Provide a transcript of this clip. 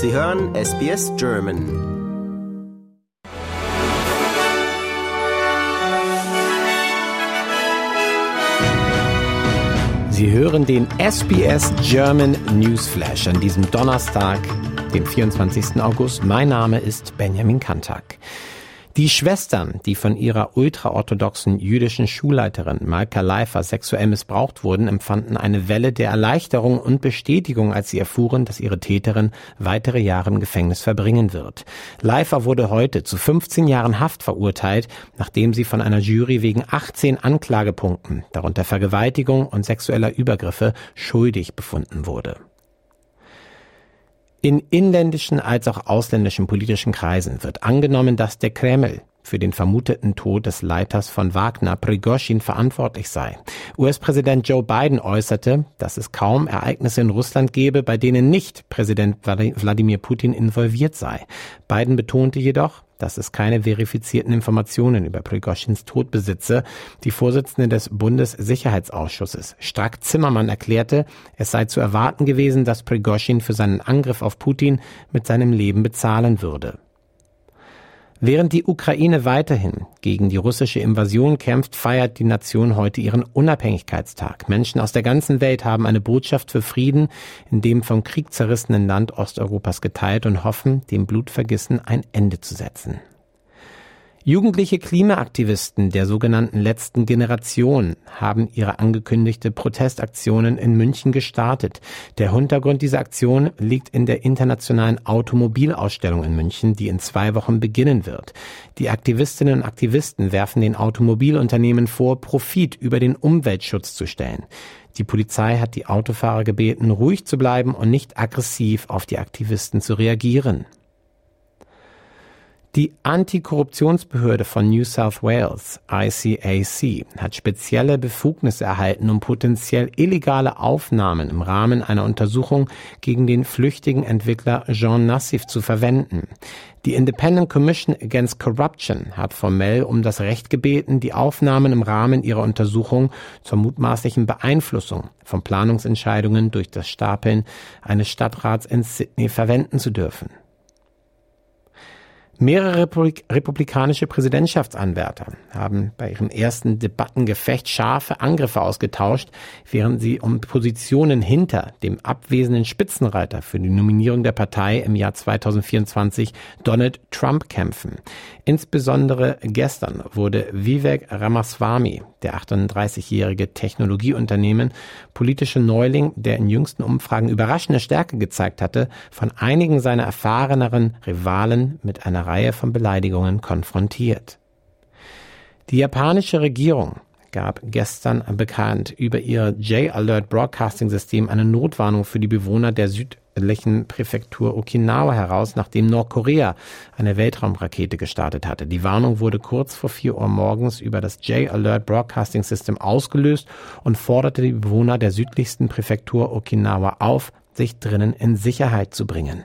Sie hören SBS German. Sie hören den SBS German Newsflash an diesem Donnerstag, dem 24. August. Mein Name ist Benjamin Kantak. Die Schwestern, die von ihrer ultraorthodoxen jüdischen Schulleiterin Malka Leifer sexuell missbraucht wurden, empfanden eine Welle der Erleichterung und Bestätigung, als sie erfuhren, dass ihre Täterin weitere Jahre im Gefängnis verbringen wird. Leifer wurde heute zu 15 Jahren Haft verurteilt, nachdem sie von einer Jury wegen 18 Anklagepunkten, darunter Vergewaltigung und sexueller Übergriffe, schuldig befunden wurde. In inländischen als auch ausländischen politischen Kreisen wird angenommen, dass der Kreml für den vermuteten Tod des Leiters von Wagner, Prigozhin, verantwortlich sei. US-Präsident Joe Biden äußerte, dass es kaum Ereignisse in Russland gebe, bei denen nicht Präsident Wladimir Putin involviert sei. Biden betonte jedoch, dass es keine verifizierten Informationen über Prigoschins Tod besitze. Die Vorsitzende des Bundessicherheitsausschusses, Strack Zimmermann, erklärte, es sei zu erwarten gewesen, dass Prigoschin für seinen Angriff auf Putin mit seinem Leben bezahlen würde. Während die Ukraine weiterhin gegen die russische Invasion kämpft, feiert die Nation heute ihren Unabhängigkeitstag. Menschen aus der ganzen Welt haben eine Botschaft für Frieden in dem vom Krieg zerrissenen Land Osteuropas geteilt und hoffen, dem Blutvergissen ein Ende zu setzen. Jugendliche Klimaaktivisten der sogenannten letzten Generation haben ihre angekündigte Protestaktionen in München gestartet. Der Hintergrund dieser Aktion liegt in der internationalen Automobilausstellung in München, die in zwei Wochen beginnen wird. Die Aktivistinnen und Aktivisten werfen den Automobilunternehmen vor, Profit über den Umweltschutz zu stellen. Die Polizei hat die Autofahrer gebeten, ruhig zu bleiben und nicht aggressiv auf die Aktivisten zu reagieren. Die Antikorruptionsbehörde von New South Wales, ICAC, hat spezielle Befugnisse erhalten, um potenziell illegale Aufnahmen im Rahmen einer Untersuchung gegen den flüchtigen Entwickler Jean Nassif zu verwenden. Die Independent Commission Against Corruption hat formell um das Recht gebeten, die Aufnahmen im Rahmen ihrer Untersuchung zur mutmaßlichen Beeinflussung von Planungsentscheidungen durch das Stapeln eines Stadtrats in Sydney verwenden zu dürfen. Mehrere Republik republikanische Präsidentschaftsanwärter haben bei ihrem ersten Debattengefecht scharfe Angriffe ausgetauscht, während sie um Positionen hinter dem abwesenden Spitzenreiter für die Nominierung der Partei im Jahr 2024 Donald Trump kämpfen. Insbesondere gestern wurde Vivek Ramaswamy, der 38-jährige Technologieunternehmen, politische Neuling, der in jüngsten Umfragen überraschende Stärke gezeigt hatte, von einigen seiner erfahreneren Rivalen mit einer Reihe von Beleidigungen konfrontiert. Die japanische Regierung gab gestern bekannt über ihr J-Alert Broadcasting System eine Notwarnung für die Bewohner der südlichen Präfektur Okinawa heraus, nachdem Nordkorea eine Weltraumrakete gestartet hatte. Die Warnung wurde kurz vor 4 Uhr morgens über das J-Alert Broadcasting System ausgelöst und forderte die Bewohner der südlichsten Präfektur Okinawa auf, sich drinnen in Sicherheit zu bringen.